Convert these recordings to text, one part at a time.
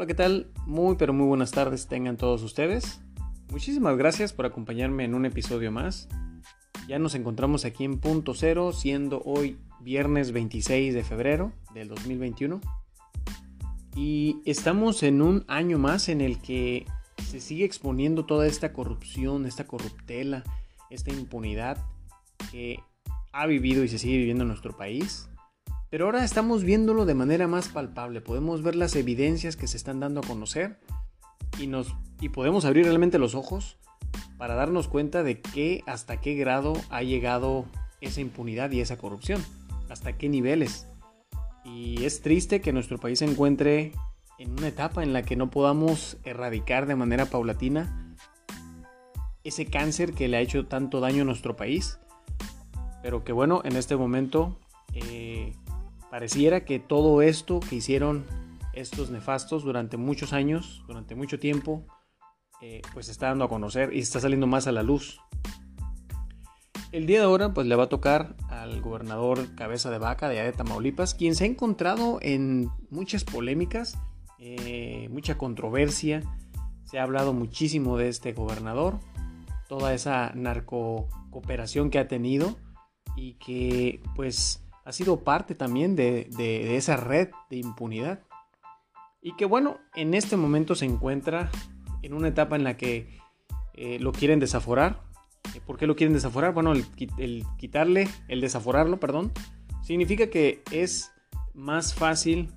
Hola, ¿qué tal? Muy pero muy buenas tardes tengan todos ustedes. Muchísimas gracias por acompañarme en un episodio más. Ya nos encontramos aquí en punto cero, siendo hoy viernes 26 de febrero del 2021. Y estamos en un año más en el que se sigue exponiendo toda esta corrupción, esta corruptela, esta impunidad que ha vivido y se sigue viviendo en nuestro país. Pero ahora estamos viéndolo de manera más palpable, podemos ver las evidencias que se están dando a conocer y, nos, y podemos abrir realmente los ojos para darnos cuenta de qué, hasta qué grado ha llegado esa impunidad y esa corrupción, hasta qué niveles. Y es triste que nuestro país se encuentre en una etapa en la que no podamos erradicar de manera paulatina ese cáncer que le ha hecho tanto daño a nuestro país, pero que bueno, en este momento eh, pareciera que todo esto que hicieron estos nefastos durante muchos años, durante mucho tiempo, eh, pues está dando a conocer y está saliendo más a la luz. El día de ahora pues le va a tocar al gobernador Cabeza de Vaca de Tamaulipas, quien se ha encontrado en muchas polémicas, eh, mucha controversia, se ha hablado muchísimo de este gobernador, toda esa narcocooperación que ha tenido y que pues ha sido parte también de, esa red de impunidad. Y que bueno, en este momento se encuentra en una etapa en la que eh, lo quieren desaforar, ¿Por qué lo quieren desaforar? Bueno, el, quitarle, el desaforarlo, perdón, significa que es más fácil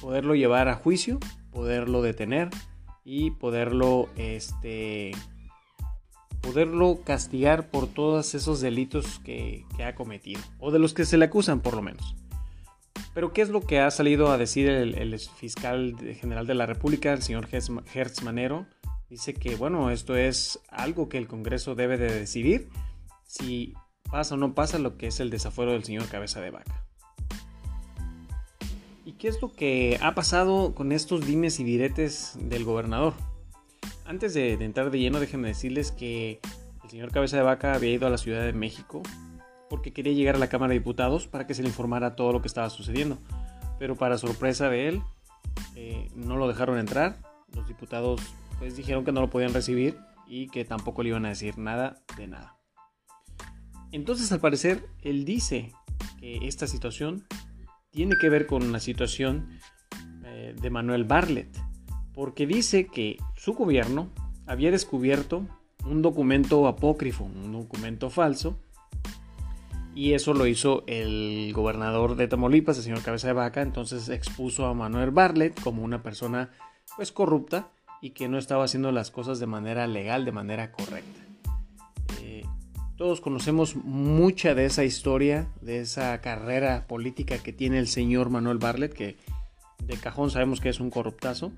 poderlo llevar a juicio, poderlo detener y poderlo, este, poderlo castigar por todos esos delitos que, ha cometido, o de los que se le acusan por lo menos. Pero ¿qué es lo que ha salido a decir el, fiscal general de la República, el señor Hertz Manero? dice que, bueno, esto es algo que el Congreso debe de decidir si pasa o no pasa lo que es el desafuero del señor Cabeza de Vaca. ¿Y qué es lo que ha pasado con estos dimes y diretes del gobernador? Antes de, entrar de lleno, déjenme decirles que el señor Cabeza de Vaca había ido a la Ciudad de México porque quería llegar a la Cámara de Diputados para que se le informara todo lo que estaba sucediendo. Pero para sorpresa de él, eh, no lo dejaron entrar. Los diputados pues dijeron que no lo podían recibir y que tampoco le iban a decir nada de nada. Entonces al parecer él dice que esta situación tiene que ver con una situación eh, de Manuel Barlet, porque dice que su gobierno había descubierto un documento apócrifo, un documento falso, y eso lo hizo el gobernador de Tamaulipas, el señor Cabeza de Vaca, entonces expuso a Manuel Barlet como una persona pues corrupta y que no estaba haciendo las cosas de manera legal, de manera correcta. Eh, todos conocemos mucha de esa historia, de esa carrera política que tiene el señor Manuel Barlet, que de cajón sabemos que es un corruptazo.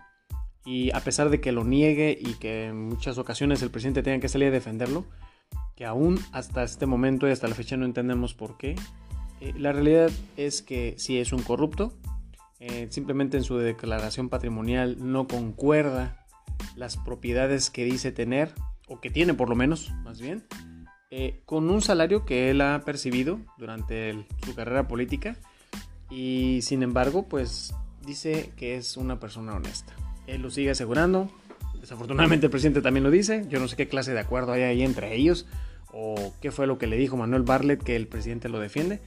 Y a pesar de que lo niegue y que en muchas ocasiones el presidente tenga que salir a defenderlo, que aún hasta este momento y hasta la fecha no entendemos por qué, eh, la realidad es que si es un corrupto, eh, simplemente en su declaración patrimonial no concuerda las propiedades que dice tener, o que tiene por lo menos, más bien, eh, con un salario que él ha percibido durante su carrera política y sin embargo, pues dice que es una persona honesta. Él lo sigue asegurando, desafortunadamente el presidente también lo dice, yo no sé qué clase de acuerdo hay ahí entre ellos o qué fue lo que le dijo Manuel Barlet que el presidente lo defiende.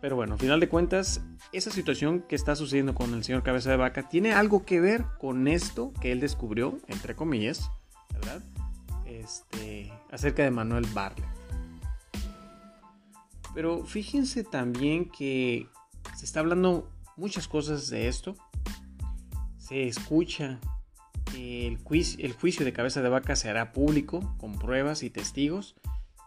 Pero bueno, a final de cuentas, esa situación que está sucediendo con el señor Cabeza de Vaca tiene algo que ver con esto que él descubrió, entre comillas, ¿verdad? Este, acerca de Manuel Barlet. Pero fíjense también que se está hablando muchas cosas de esto. Se escucha el juicio, el juicio de cabeza de vaca se hará público con pruebas y testigos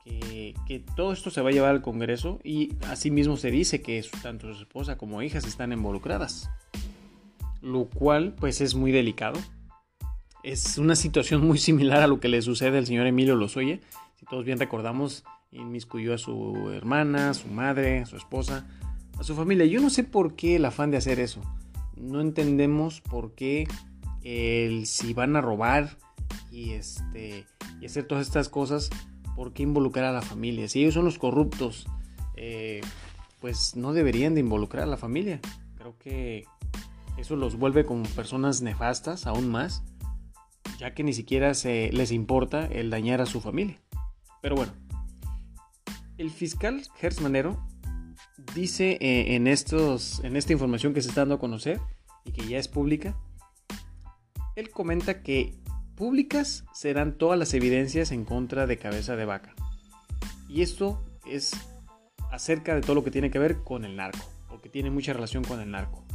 que, todo esto se va a llevar al Congreso y asimismo se dice que tanto su esposa como hijas están involucradas. Lo cual pues es muy delicado. Es una situación muy similar a lo que le sucede al señor Emilio Lozoya. Si todos bien recordamos, inmiscuyó a su hermana, su madre, a su esposa, a su familia. Yo no sé por qué el afán de hacer eso. No entendemos por qué si van a robar y este y hacer todas estas cosas ¿por qué involucrar a la familia? Si ellos son los corruptos, eh, pues no deberían de involucrar a la familia. Creo que Eso los vuelve como personas nefastas aún más, ya que ni siquiera se les importa el dañar a su familia. Pero bueno, el fiscal Manero dice eh, en, estos, en esta información que se está dando a conocer y que ya es pública, él comenta que públicas serán todas las evidencias en contra de cabeza de vaca. Y esto es acerca de todo lo que tiene que ver con el narco, o que tiene mucha relación con el narco.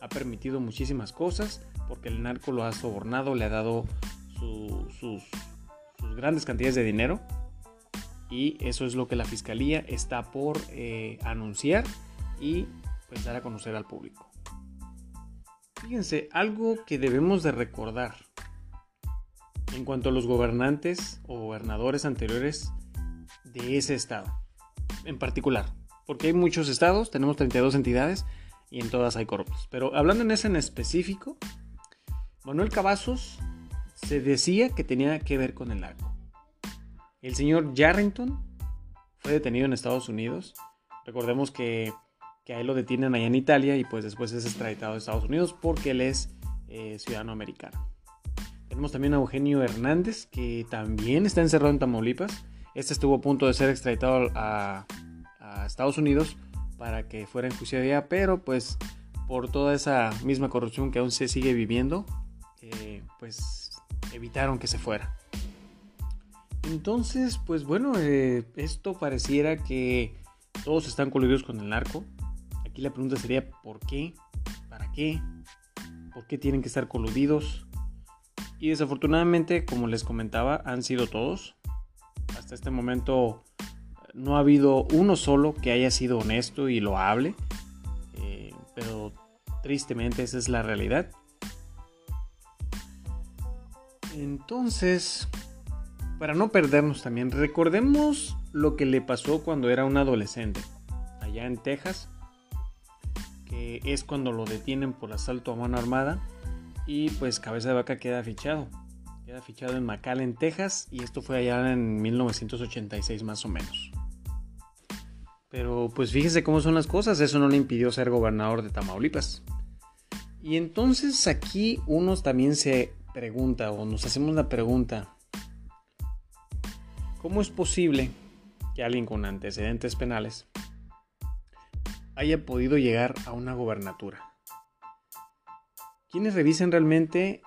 Ha permitido muchísimas cosas porque el narco lo ha sobornado, le ha dado sus, sus grandes cantidades de dinero y eso es lo que la fiscalía está por eh, anunciar y pues dar a conocer al público. Fíjense, algo que debemos de recordar en cuanto a los gobernantes o gobernadores anteriores de ese estado, en particular, porque hay muchos estados, tenemos 32 entidades y en todas hay corruptos. Pero hablando en ese en específico, Manuel Cavazos se decía que tenía que ver con el narco. El señor Yarrington fue detenido en Estados Unidos. Recordemos que, a él lo detienen allá en Italia y pues después es extraditado de Estados Unidos porque él es eh, ciudadano americano. Tenemos también a Eugenio Hernández que también está encerrado en Tamaulipas. Este estuvo a punto de ser extraditado a, Estados Unidos para que fuera enjuiciado allá, pero pues por toda esa misma corrupción que aún se sigue viviendo, eh, pues evitaron que se fuera. Entonces, pues bueno, eh, esto pareciera que todos están coludidos con el narco. Aquí la pregunta sería, ¿por qué? ¿Para qué? ¿Por qué tienen que estar coludidos? Y desafortunadamente, como les comentaba, han sido todos. Hasta este momento no ha habido uno solo que haya sido honesto y lo hable. Eh, pero tristemente esa es la realidad. Entonces, para no perdernos también, recordemos lo que le pasó cuando era un adolescente, allá en Texas, que es cuando lo detienen por asalto a mano armada y pues Cabeza de Vaca queda fichado. Queda fichado en McAllen, Texas y esto fue allá en 1986 más o menos. Pero pues fíjese cómo son las cosas, eso no le impidió ser gobernador de Tamaulipas. Y entonces aquí uno también se pregunta o nos hacemos la pregunta, ¿Cómo es posible que alguien con antecedentes penales haya podido llegar a una gobernatura? ¿Quiénes revisen realmente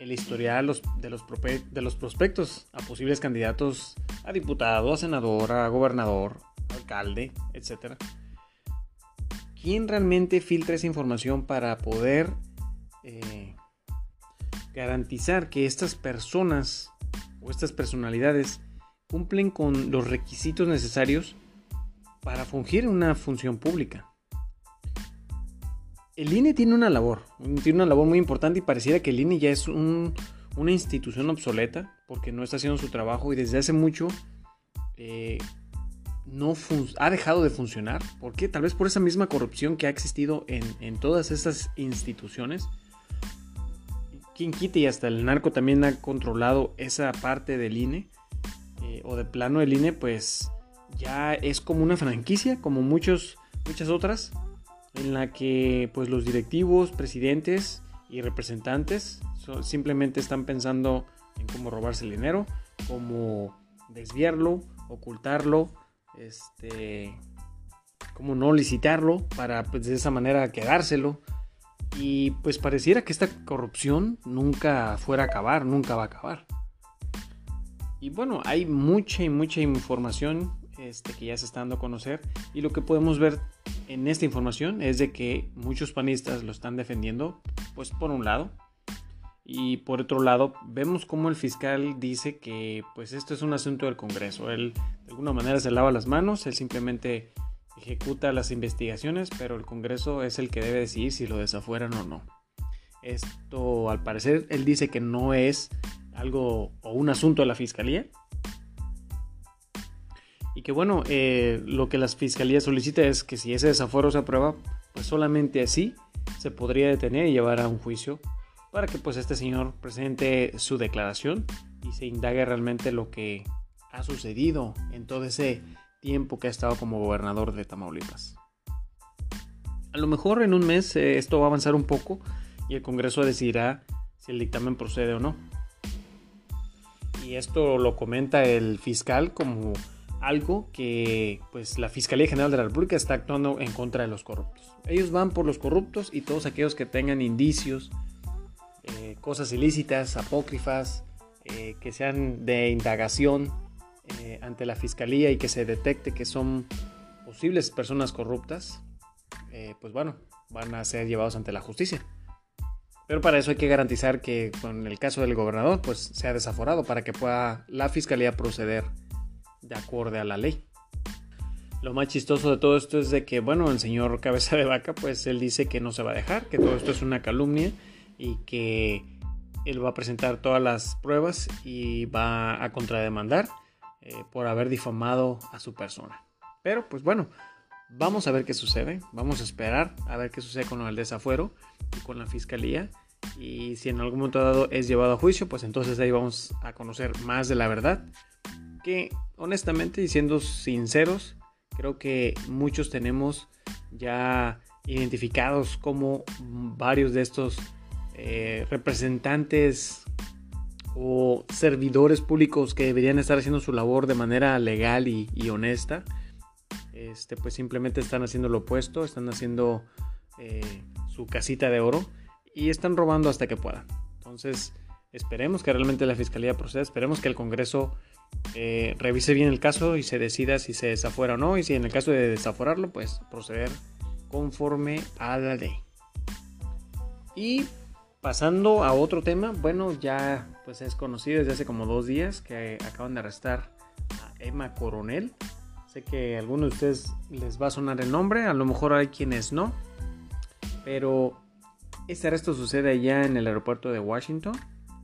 el historial de los, prospectos a posibles candidatos a diputado, a senador, a gobernador, alcalde, etcétera? ¿Quién realmente filtra esa información para poder eh, garantizar que estas personas o estas personalidades cumplen con los requisitos necesarios para fungir una función pública. El INE tiene una labor, tiene una labor muy importante y pareciera que el INE ya es una institución obsoleta porque no está haciendo su trabajo y desde hace mucho eh, no ha dejado de funcionar. ¿Por qué? Tal vez por esa misma corrupción que ha existido en, en todas estas instituciones. Quien quite y hasta el narco también ha controlado esa parte del INE o de plano el INE pues ya es como una franquicia, como muchos, muchas otras, en la que pues los directivos, presidentes y representantes simplemente están pensando en cómo robarse el dinero, cómo desviarlo, ocultarlo, este, cómo no licitarlo para pues, de esa manera quedárselo. Y pues pareciera que esta corrupción nunca fuera a acabar, nunca va a acabar. Y bueno, hay mucha y mucha información este, que ya se está dando a conocer. Y lo que podemos ver en esta información es de que muchos panistas lo están defendiendo, pues por un lado, y por otro lado vemos como el fiscal dice que pues esto es un asunto del Congreso, él de alguna manera se lava las manos, él simplemente ejecuta las investigaciones, pero el Congreso es el que debe decidir si lo desafueran o no. Esto al parecer él dice que no es algo o un asunto de la fiscalía. Y que bueno, eh, lo que la fiscalía solicita es que si ese desafuero se aprueba, pues solamente así se podría detener y llevar a un juicio para que pues este señor presente su declaración y se indague realmente lo que ha sucedido en todo ese tiempo que ha estado como gobernador de Tamaulipas. A lo mejor en un mes eh, esto va a avanzar un poco y el Congreso decidirá si el dictamen procede o no. Y esto lo comenta el fiscal como algo que pues la Fiscalía General de la República está actuando en contra de los corruptos. Ellos van por los corruptos y todos aquellos que tengan indicios, eh, cosas ilícitas, apócrifas, eh, que sean de indagación eh, ante la Fiscalía y que se detecte que son posibles personas corruptas, pues bueno, van a ser llevados ante la justicia. Pero para eso hay que garantizar que con el caso del gobernador pues sea desaforado para que pueda la Fiscalía proceder de acuerdo a la ley. Lo más chistoso de todo esto es de que, bueno, el señor Cabeza de Vaca, pues él dice que no se va a dejar, que todo esto es una calumnia y que él va a presentar todas las pruebas y va a contrademandar eh, por haber difamado a su persona. Pero, pues bueno, vamos a ver qué sucede, vamos a esperar a ver qué sucede con el desafuero y con la fiscalía. Y si en algún momento dado es llevado a juicio, pues entonces ahí vamos a conocer más de la verdad que honestamente y siendo sinceros, creo que muchos tenemos ya identificados como varios de estos eh, representantes o servidores públicos que deberían estar haciendo su labor de manera legal y, honesta, este, pues simplemente están haciendo lo opuesto, están haciendo eh, su casita de oro y están robando hasta que puedan. Entonces, esperemos que realmente la fiscalía proceda, esperemos que el Congreso eh, revise bien el caso y se decida si se desafuera o no. Y si en el caso de desaforarlo, pues proceder conforme a la ley. Y pasando a otro tema, bueno, ya pues es conocido desde hace como dos días que acaban de arrestar a Emma Coronel. Sé que a algunos de ustedes les va a sonar el nombre, a lo mejor hay quienes no. Pero este arresto sucede allá en el aeropuerto de Washington,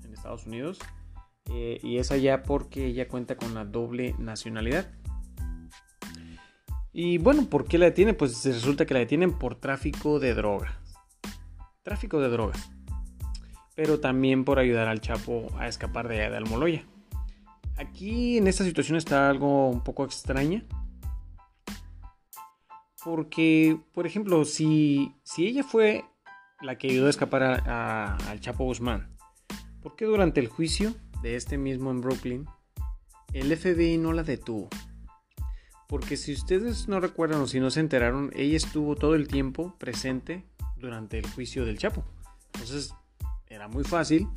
en Estados Unidos. Eh, y es allá porque ella cuenta con la doble nacionalidad. Y bueno, ¿por qué la detienen? Pues resulta que la detienen por tráfico de drogas. Tráfico de drogas. Pero también por ayudar al Chapo a escapar de, de Almoloya. Aquí en esta situación está algo un poco extraña. Porque, por ejemplo, si, si ella fue la que ayudó a escapar al Chapo Guzmán, ¿por qué durante el juicio de este mismo en Brooklyn, el FBI no la detuvo. Porque si ustedes no recuerdan o si no se enteraron, ella estuvo todo el tiempo presente durante el juicio del Chapo. Entonces, era muy fácil.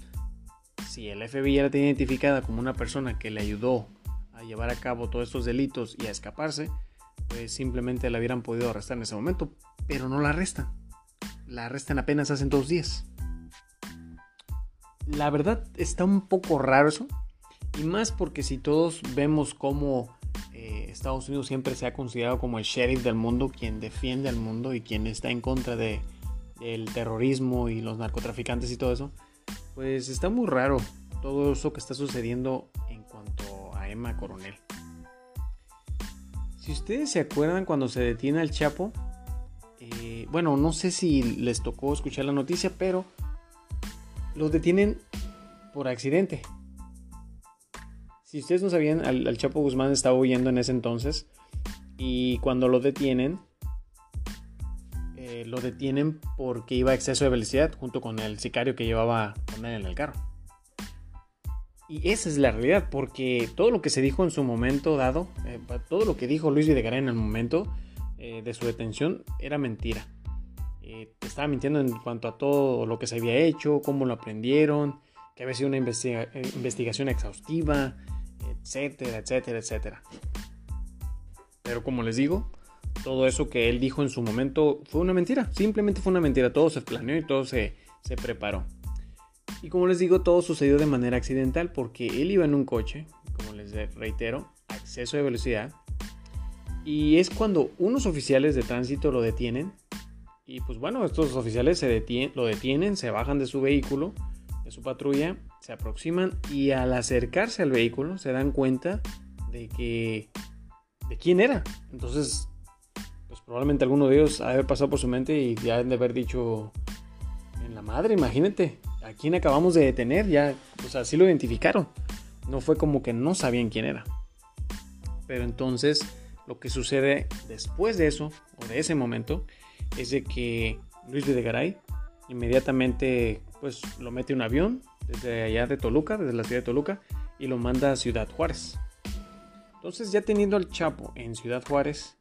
Si el FBI ya la tenía identificada como una persona que le ayudó a llevar a cabo todos estos delitos y a escaparse, pues simplemente la hubieran podido arrestar en ese momento. Pero no la arrestan. La arrestan apenas hace dos días la verdad está un poco raro eso. Y más porque si todos vemos cómo eh, Estados Unidos siempre se ha considerado como el sheriff del mundo, quien defiende al mundo y quien está en contra de, del terrorismo y los narcotraficantes y todo eso, pues está muy raro todo eso que está sucediendo en cuanto a Emma Coronel. Si ustedes se acuerdan cuando se detiene al Chapo, eh, bueno, no sé si les tocó escuchar la noticia, pero los detienen por accidente. Si ustedes no sabían, al, Chapo Guzmán estaba huyendo en ese entonces y cuando lo detienen, lo detienen porque iba a exceso de velocidad junto con el sicario que llevaba con él en el carro. Y esa es la realidad, porque todo lo que se dijo en su momento dado, eh, todo lo que dijo Luis Videgaray en el momento eh, de su detención era mentira. Eh, estaba mintiendo en cuanto a todo lo que se había hecho, cómo lo aprendieron, que había sido una investigación exhaustiva, etcétera, etcétera, etcétera. Pero como les digo, todo eso que él dijo en su momento fue una mentira, simplemente fue una mentira, todo se planeó y todo se, se preparó. Y como les digo, todo sucedió de manera accidental porque él iba en un coche, como les reitero, exceso de velocidad. Y es cuando unos oficiales de tránsito lo detienen y pues bueno, estos oficiales se lo detienen, se bajan de su vehículo, de su patrulla, se aproximan y al acercarse al vehículo se dan cuenta de que... de quién era. Entonces, probablemente alguno de ellos ha de haber pasado por su mente y ya han de haber dicho, en la madre, imagínate, a quién acabamos de detener, ya, pues así lo identificaron. No fue como que no sabían quién era. Pero entonces lo que sucede después de eso, o de ese momento, es de que Luis Videgaray inmediatamente pues lo mete un avión desde allá de Toluca, desde la ciudad de Toluca, y lo manda a Ciudad Juárez. Entonces ya teniendo al Chapo en Ciudad Juárez,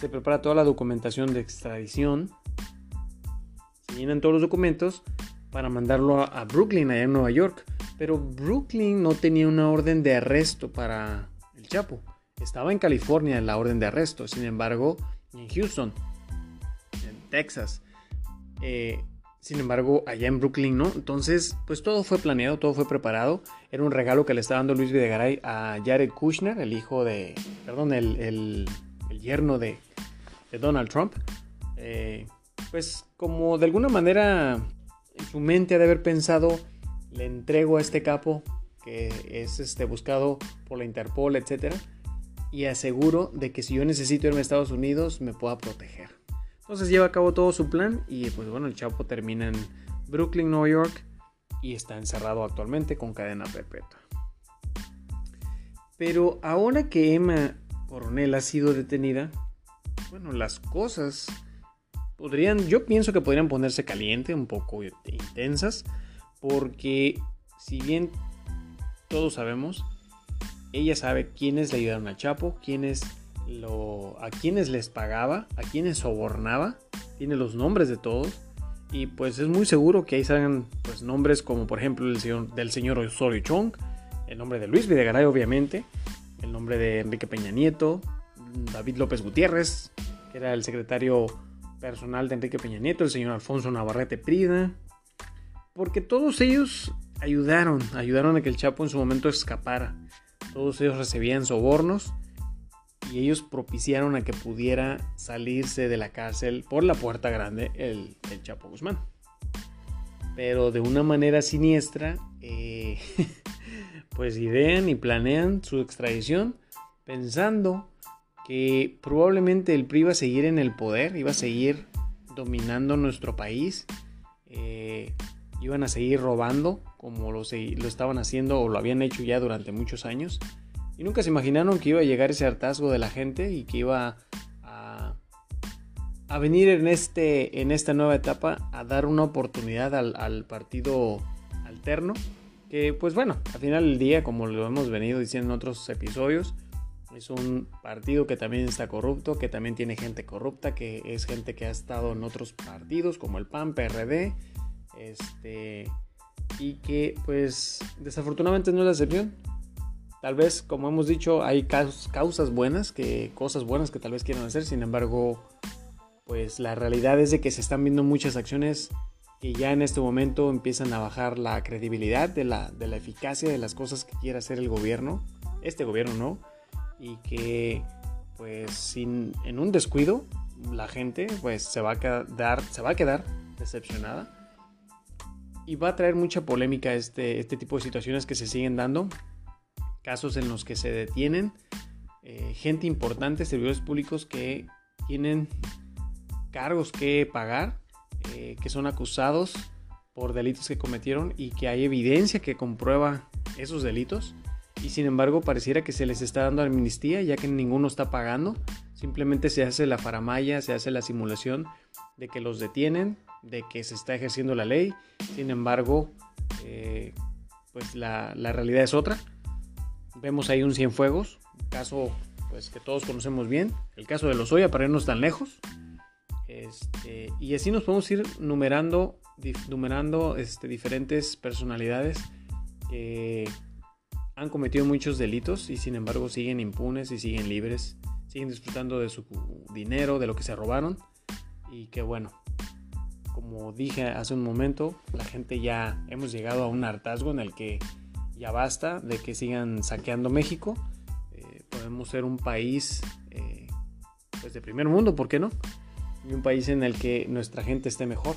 se prepara toda la documentación de extradición, se llenan todos los documentos para mandarlo a Brooklyn, allá en Nueva York. Pero Brooklyn no tenía una orden de arresto para el Chapo. Estaba en California la orden de arresto, sin embargo, en Houston, en Texas. Eh, sin embargo, allá en Brooklyn no. Entonces, pues todo fue planeado, todo fue preparado. Era un regalo que le estaba dando Luis Videgaray a Jared Kushner, el hijo de. Perdón, el, yerno de, Donald Trump. Eh, pues como de alguna manera en su mente ha de haber pensado, le entrego a este capo que es este, buscado por la Interpol, etc. Y aseguro de que si yo necesito irme a Estados Unidos me pueda proteger. Entonces lleva a cabo todo su plan y pues bueno, el Chapo termina en Brooklyn, Nueva York y está encerrado actualmente con cadena perpetua. Pero ahora que Emma Coronel ha sido detenida, bueno, las cosas podrían, yo pienso que podrían ponerse caliente, un poco intensas, porque si bien todos sabemos, ella sabe quiénes le ayudaron al Chapo, quiénes a quienes les pagaba, a quienes sobornaba, tiene los nombres de todos y pues es muy seguro que ahí salgan pues nombres como por ejemplo el señor, del señor Osorio Chong, el nombre de Luis Videgaray obviamente, el nombre de Enrique Peña Nieto, David López Gutiérrez, que era el secretario personal de Enrique Peña Nieto, el señor Alfonso Navarrete Prida, porque todos ellos ayudaron, ayudaron a que el Chapo en su momento escapara. Todos ellos recibían sobornos y ellos propiciaron a que pudiera salirse de la cárcel por la puerta grande el, Chapo Guzmán. Pero de una manera siniestra, eh, pues idean y planean su extradición pensando que probablemente el PRI iba a seguir en el poder, iba a seguir dominando nuestro país, eh, iban a seguir robando como lo, lo estaban haciendo o lo habían hecho ya durante muchos años y nunca se imaginaron que iba a llegar ese hartazgo de la gente y que iba a, venir en, este, en esta nueva etapa a dar una oportunidad al, partido alterno. Que pues bueno, al final del día, como lo hemos venido diciendo en otros episodios, es un partido que también está corrupto, que también tiene gente corrupta, que es gente que ha estado en otros partidos como el PAN, PRD, este, y que pues desafortunadamente no es la excepción. Tal vez, como hemos dicho, hay causas buenas, que, cosas buenas que tal vez quieran hacer, sin embargo, pues la realidad es de que se están viendo muchas acciones que ya en este momento empiezan a bajar la credibilidad de la, de la eficacia de las cosas que quiere hacer el gobierno, este gobierno no, y que pues sin, en un descuido la gente pues se va a quedar, se va a quedar decepcionada. Y va a traer mucha polémica este, este tipo de situaciones que se siguen dando. Casos en los que se detienen eh, gente importante, servidores públicos que tienen cargos que pagar, eh, que son acusados por delitos que cometieron y que hay evidencia que comprueba esos delitos y sin embargo pareciera que se les está dando amnistía ya que ninguno está pagando, simplemente se hace la faramaya, se hace la simulación de que los detienen, de que se está ejerciendo la ley, sin embargo eh, pues la, la realidad es otra. Vemos ahí un Cienfuegos, un caso pues, que todos conocemos bien, el caso de los Lozoya para irnos tan lejos. Este, y así nos podemos ir numerando, numerando este, diferentes personalidades que han cometido muchos delitos y sin embargo siguen impunes y siguen libres, siguen disfrutando de su dinero, de lo que se robaron y que bueno, como dije hace un momento, la gente ya hemos llegado a un hartazgo en el que ya basta de que sigan saqueando México. Eh, podemos ser un país eh, pues de primer mundo, ¿por qué no? Y un país en el que nuestra gente esté mejor.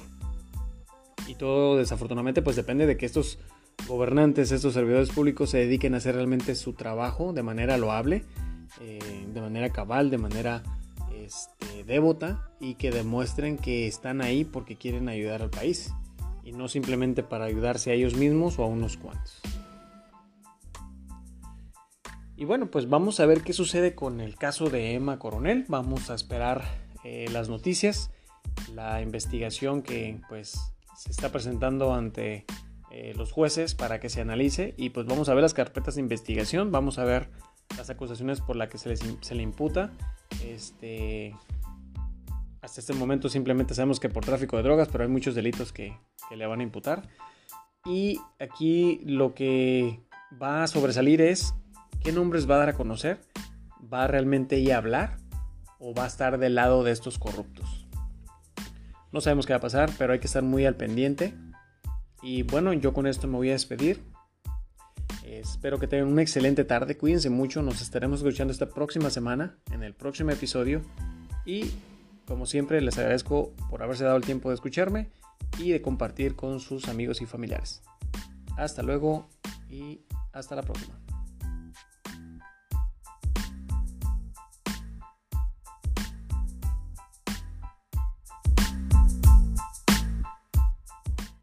Y todo desafortunadamente pues depende de que estos gobernantes, estos servidores públicos se dediquen a hacer realmente su trabajo de manera loable, eh, de manera cabal, de manera este, devota y que demuestren que están ahí porque quieren ayudar al país y no simplemente para ayudarse a ellos mismos o a unos cuantos. Y bueno, pues vamos a ver qué sucede con el caso de Emma Coronel. Vamos a esperar eh, las noticias, la investigación que pues se está presentando ante eh, los jueces para que se analice y pues vamos a ver las carpetas de investigación, vamos a ver las acusaciones por las que se, se le imputa. Este, hasta este momento simplemente sabemos que por tráfico de drogas, pero hay muchos delitos que, que le van a imputar. Y aquí lo que va a sobresalir es qué nombres va a dar a conocer. ¿Va realmente ella a hablar o va a estar del lado de estos corruptos? No sabemos qué va a pasar, pero hay que estar muy al pendiente. Y bueno, yo con esto me voy a despedir. Espero que tengan una excelente tarde. Cuídense mucho. Nos estaremos escuchando esta próxima semana en el próximo episodio. Y como siempre, les agradezco por haberse dado el tiempo de escucharme y de compartir con sus amigos y familiares. Hasta luego y hasta la próxima.